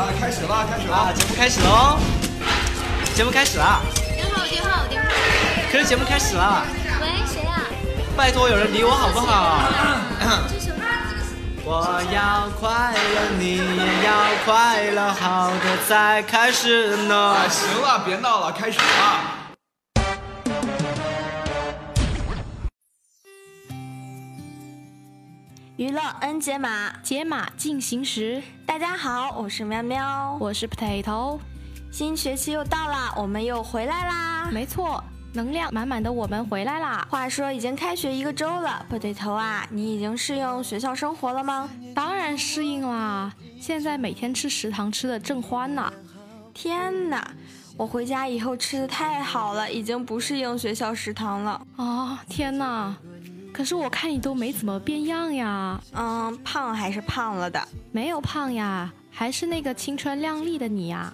啊，开始了，开始了，节目开始喽！节目开始了。电话，电话，电话。可是节目开始了。喂，谁啊？拜托，有人理我好不好？我要快乐，你也要快乐，好的才开始呢。行了，别闹了，开始了。娱乐 N 解码，解码进行时。大家好，我是喵喵，我是 Potato。新学期又到啦，我们又回来啦。没错，能量满满的我们回来啦。话说已经开学一个周了，Potato 啊，你已经适应学校生活了吗？当然适应啦，现在每天吃食堂吃的正欢呢。天哪，我回家以后吃的太好了，已经不适应学校食堂了。啊，天哪！可是我看你都没怎么变样呀。嗯，胖还是胖了的，没有胖呀，还是那个青春靓丽的你呀。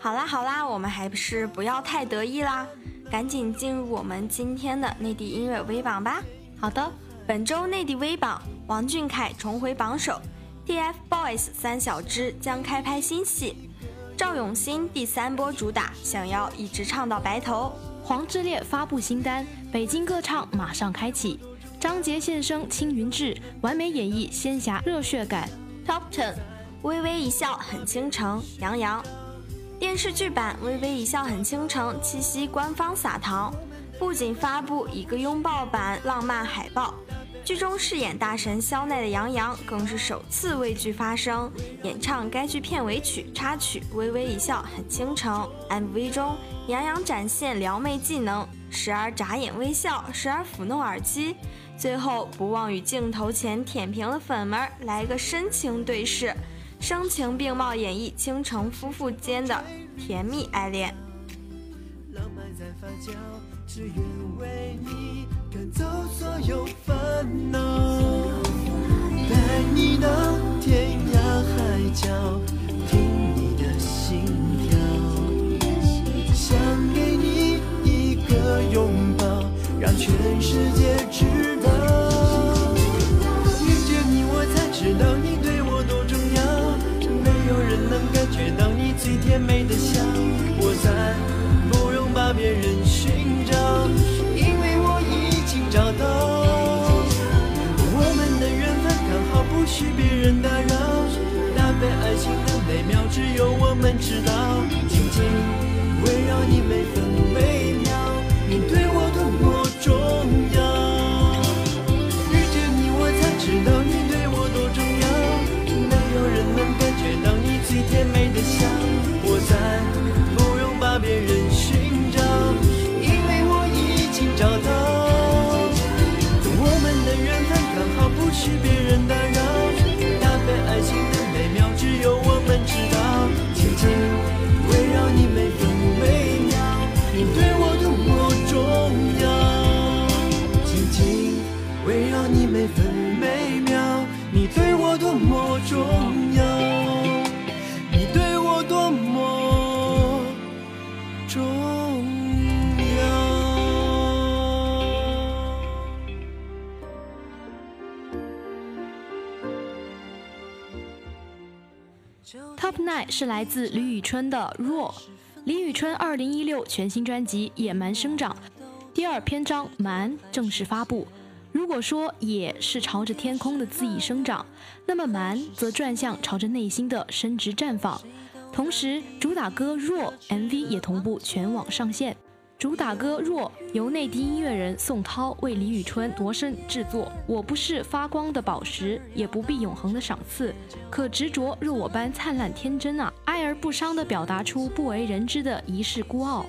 好啦好啦，我们还是不要太得意啦，赶紧进入我们今天的内地音乐微榜吧。好的，本周内地微榜，王俊凯重回榜首，TFBOYS 三小只将开拍新戏，赵永新第三波主打，想要一直唱到白头。黄致列发布新单，北京歌唱马上开启。张杰现身青云志，完美演绎仙侠热血感。Top Ten，微微一笑很倾城，杨洋。电视剧版《微微一笑很倾城》七夕官方撒糖，不仅发布一个拥抱版浪漫海报，剧中饰演大神肖奈的杨洋更是首次为剧发声，演唱该剧片尾曲插曲《微微一笑很倾城》。MV 中，杨洋展现撩妹技能，时而眨眼微笑，时而抚弄耳机。最后不忘与镜头前舔屏的粉们来个深情对视，声情并茂演绎倾城夫妇间的甜蜜爱恋。浪漫在发酵，只愿为你赶走所有烦恼，带你到天涯海角，听你的心跳，想给你一个拥抱，让全世界知道。遇见你我才知道你对我多重要。没有人能感觉到你最甜美的笑，我再不用把别人寻找，因为我已经找到。我们的缘分刚好不许别人打扰，搭配爱情的美妙只有我们知道。紧紧围绕你每分每秒，你对是来自李宇春的《弱》，李宇春二零一六全新专辑《野蛮生长》第二篇章《蛮》正式发布。如果说野是朝着天空的恣意生长，那么蛮则转向朝着内心的伸直绽放。同时，主打歌《弱》MV 也同步全网上线。主打歌《若》由内地音乐人宋涛为李宇春度身制作。我不是发光的宝石，也不必永恒的赏赐，可执着若我般灿烂天真啊！哀而不伤地表达出不为人知的一世孤傲。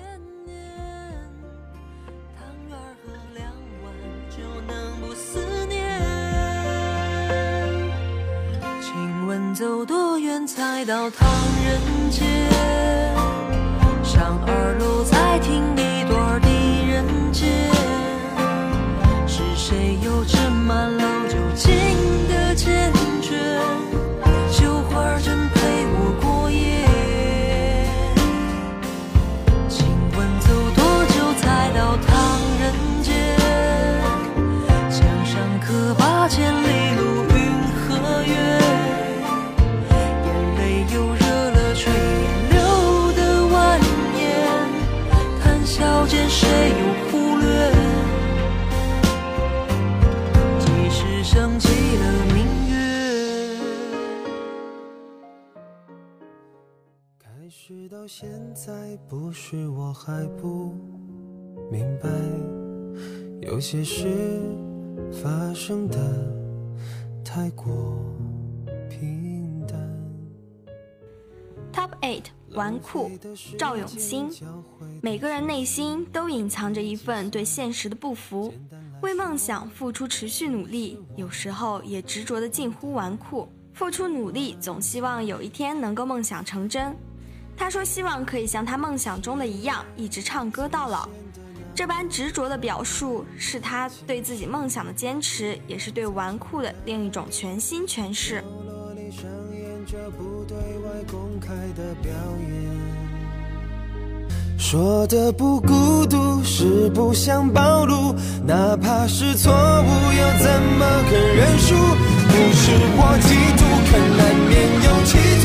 请问走多远才到唐人街，上二楼再听一段是谁又斟满老酒，敬的坚决？现在，不是我还不明白，有些事发生的太过平淡。Top Eight，纨绔，赵永新。每个人内心都隐藏着一份对现实的不服，为梦想付出持续努力，有时候也执着的近乎纨绔。付出努力，总希望有一天能够梦想成真。他说希望可以像他梦想中的一样，一直唱歌到老。这般执着的表述，是他对自己梦想的坚持，也是对纨绔的另一种全新诠释。落里上演着不对外公开的表演。说的不孤独，是不想暴露，哪怕是错误，又怎么肯认输？不是我嫉妒，可难免有企图，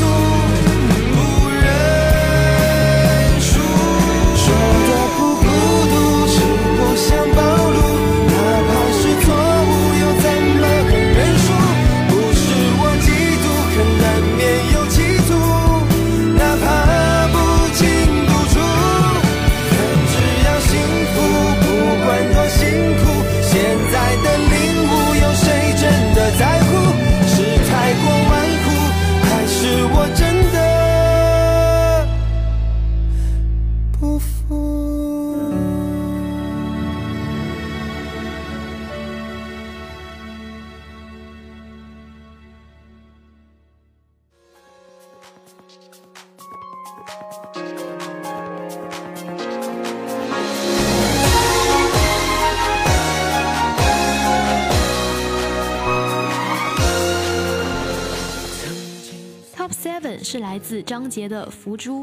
来自张杰的《福珠》，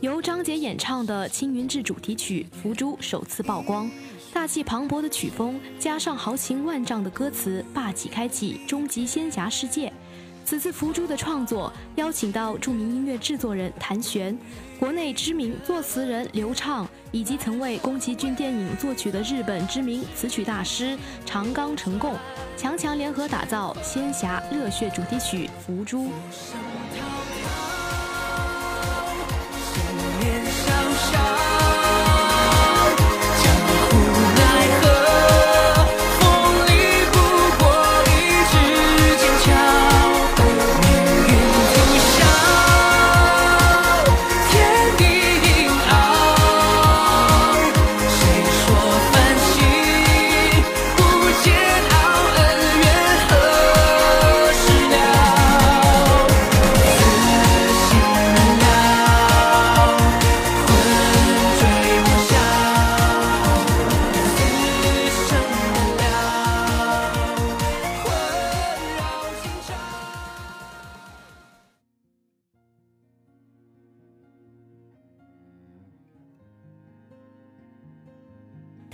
由张杰演唱的《青云志》主题曲《福珠》首次曝光，大气磅礴的曲风加上豪情万丈的歌词，霸气开启终极仙侠世界。此次《福珠》的创作邀请到著名音乐制作人谭旋、国内知名作词人刘畅，以及曾为宫崎骏电影作曲的日本知名词曲大师长冈成贡，强强联合打造仙侠热血主题曲《福珠》。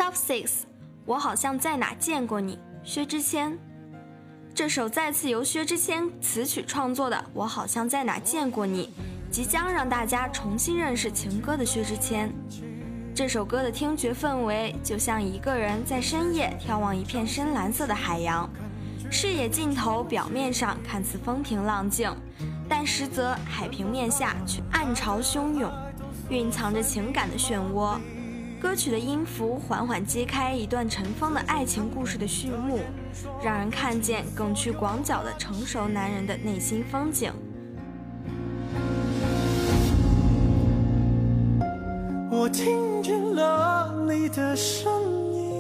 Top Six，我好像在哪见过你，薛之谦。这首再次由薛之谦词曲创作的《我好像在哪见过你》，即将让大家重新认识情歌的薛之谦。这首歌的听觉氛围就像一个人在深夜眺望一片深蓝色的海洋，视野尽头表面上看似风平浪静，但实则海平面下却暗潮汹涌，蕴藏着情感的漩涡。歌曲的音符缓缓揭开一段尘封的爱情故事的序幕，让人看见更具广角的成熟男人的内心风景。我听见了你的声音，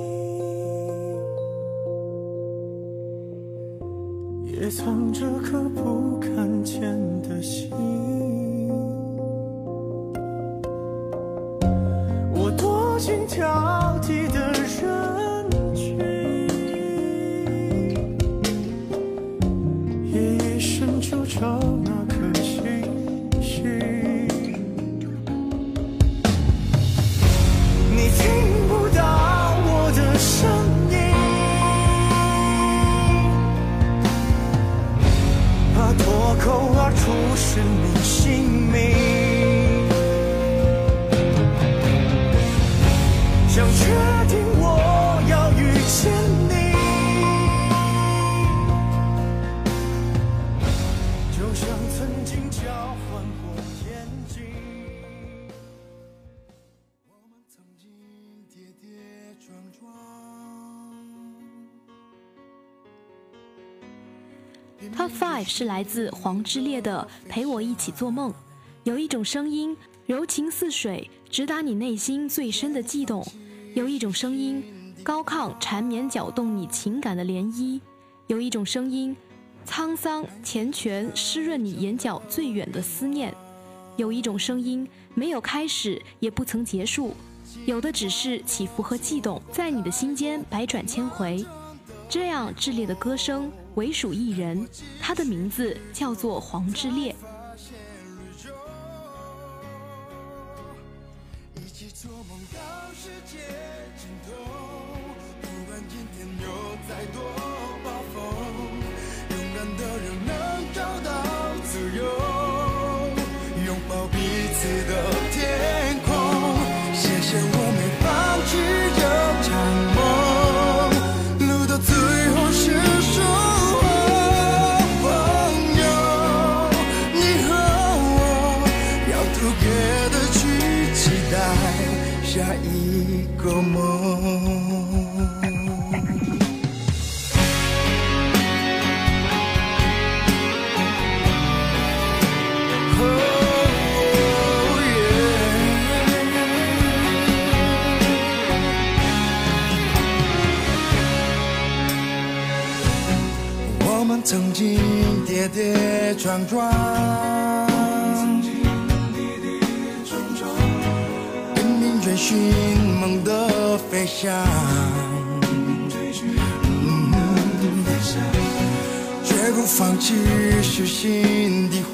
也藏着颗不敢见的心。Top Five 是来自黄致列的《陪我一起做梦》，有一种声音柔情似水，直达你内心最深的悸动；有一种声音高亢缠绵，搅动你情感的涟漪；有一种声音沧桑缱绻，湿润你眼角最远的思念；有一种声音没有开始，也不曾结束，有的只是起伏和悸动，在你的心间百转千回。这样炽烈的歌声唯属一人，他的名字叫做黄致列。一个梦。Oh, yeah 我们曾经跌跌撞撞，只是心底。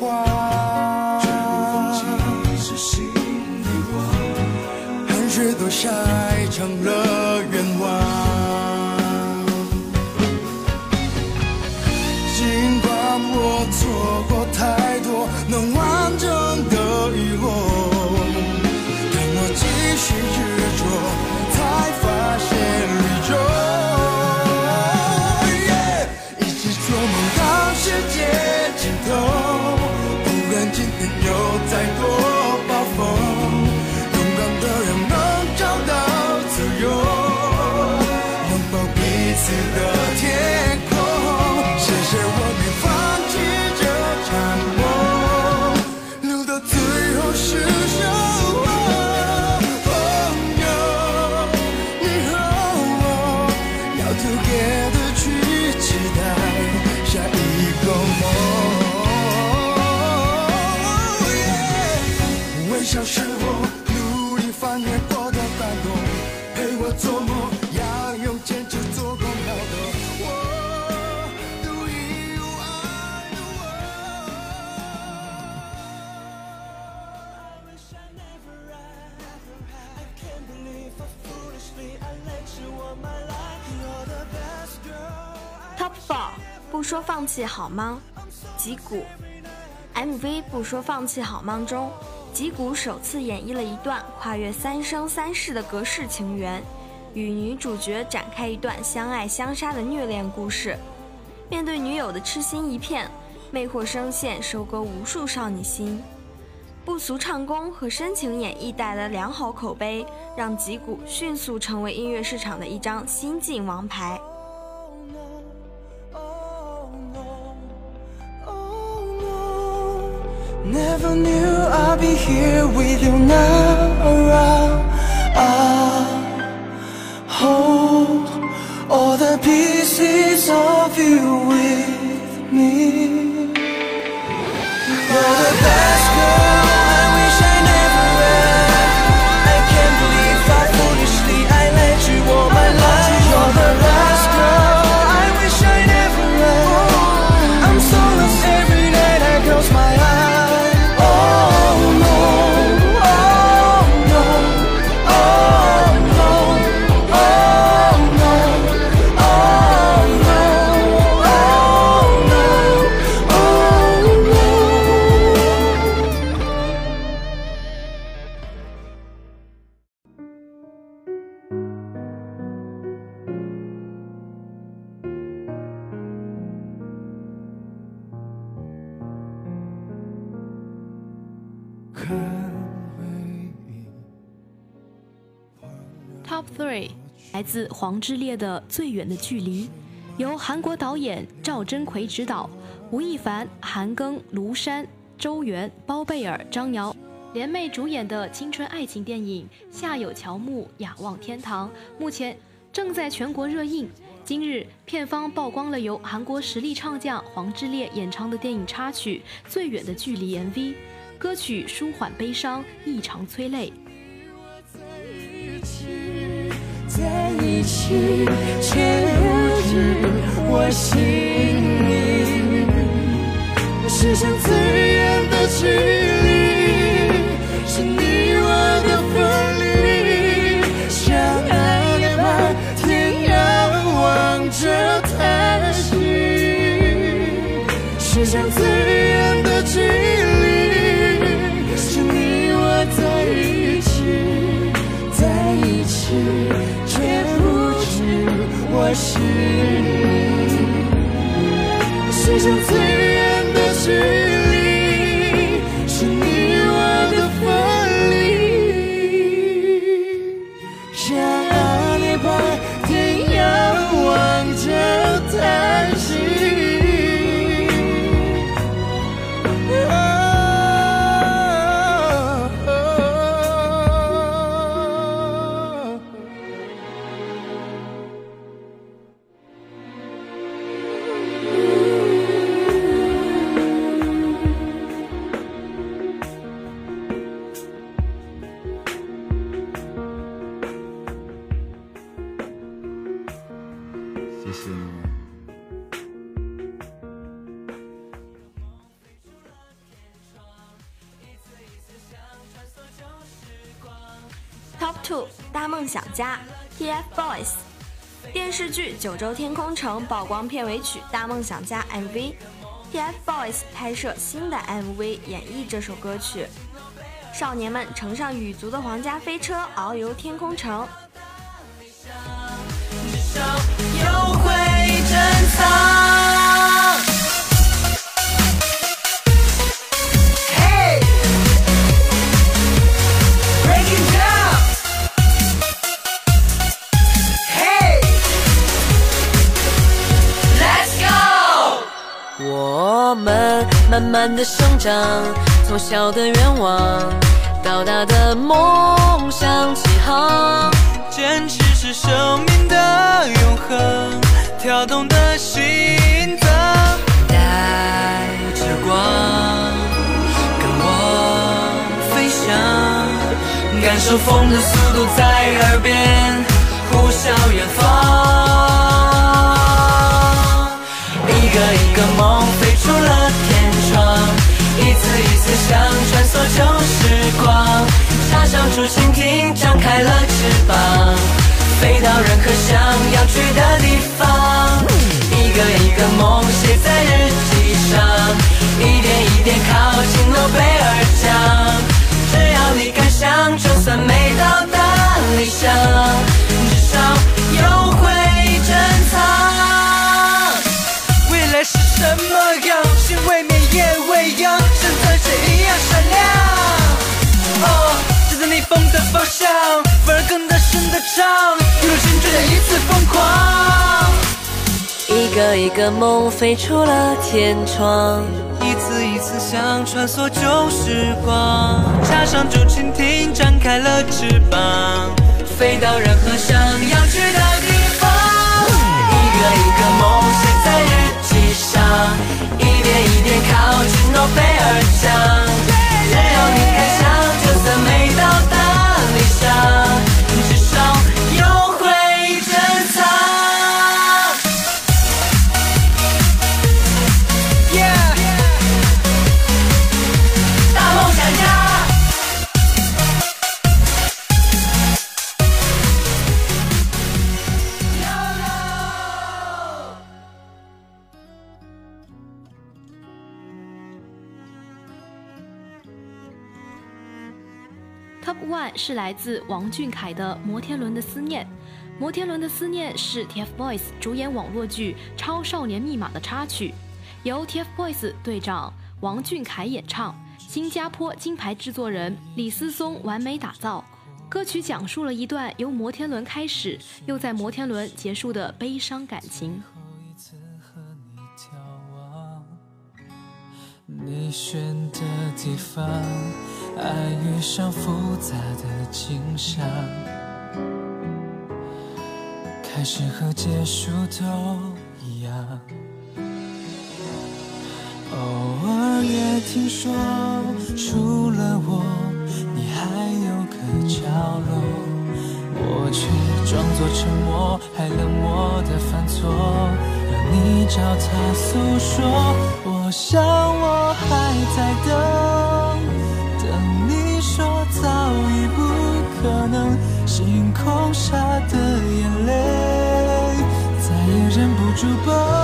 好吗？吉谷。MV《不说放弃好吗》中，吉谷首次演绎了一段跨越三生三世的隔世情缘，与女主角展开一段相爱相杀的虐恋故事。面对女友的痴心一片，魅惑声线收割无数少女心。不俗唱功和深情演绎带来良好口碑，让吉谷迅速成为音乐市场的一张新晋王牌。Never knew I'd be here with you now. around. I hold all the pieces of you with Top 来自黄致列的《最远的距离》，由韩国导演赵真奎执导，吴亦凡、韩庚、卢山、周元、包贝尔、张瑶联袂主演的青春爱情电影《夏有乔木，雅望天堂》，目前正在全国热映。今日，片方曝光了由韩国实力唱将黄致列演唱的电影插曲《最远的距离》MV，歌曲舒缓悲伤，异常催泪。在一起却不知我心里世上最远的距离，是你我的分离。相爱的怕天涯望着叹息，世上最远的距离，我是你，世上最远的距离，家 TFBOYS 电视剧《九州天空城》曝光片尾曲《大梦想家》MV，TFBOYS 拍摄新的 MV 演绎这首歌曲。少年们乘上羽族的皇家飞车，遨游天空城。有会珍藏。慢的生长，从小的愿望到大的梦想起航。坚持是生命的永恒，跳动的心脏。带着光，跟我飞翔，感受风的速度在耳边呼啸远方。一个一个梦飞出了天窗，一次一次想穿梭旧时光，插上竹蜻蜓，张开了翅膀，飞到任何想要去的地方。一个一个梦写在日记上，一点一点靠近诺贝尔奖。只要你敢想，就算没到达理想，至少有会珍藏。未来是什么样？心未夜未央，像钻石一样闪亮。哦，站在逆风的方向，反而更大声的唱，一路心追的一次疯狂。一个一个梦飞出了天窗，一次一次想穿梭旧时光，插上竹蜻蜓，张开了翅膀，飞到任何想要去的地方。一个一个梦写在日记上，靠近诺贝尔奖。只要你敢想就算没 Top One 是来自王俊凯的《摩天轮的思念》。《摩天轮的思念》是 TFBOYS 主演网络剧《超少年密码》的插曲，由 TFBOYS 队长王俊凯演唱，新加坡金牌制作人李思松完美打造。歌曲讲述了一段由摩天轮开始，又在摩天轮结束的悲伤感情。你选的地方，爱遇上复杂的景象，开始和结束都一样。偶尔也听说，除了我。你还有个角落，我却装作沉默，还冷漠的犯错，让你找他诉说。我想我还在，等星空下的眼泪，再也忍不住崩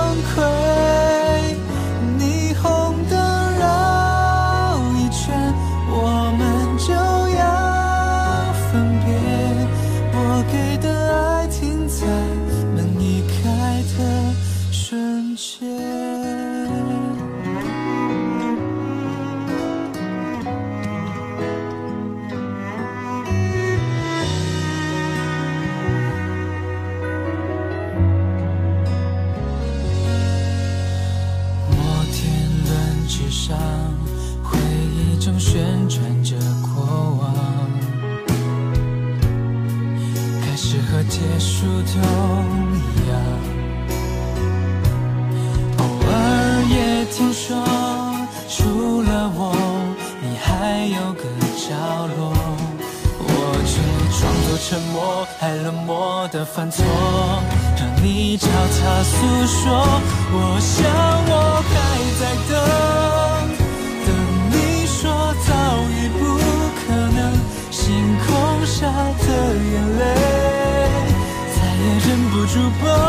也忍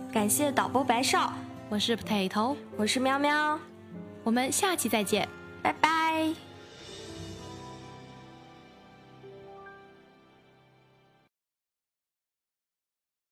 感谢导播白少，我是 potato，我是喵喵，我们下期再见，拜拜。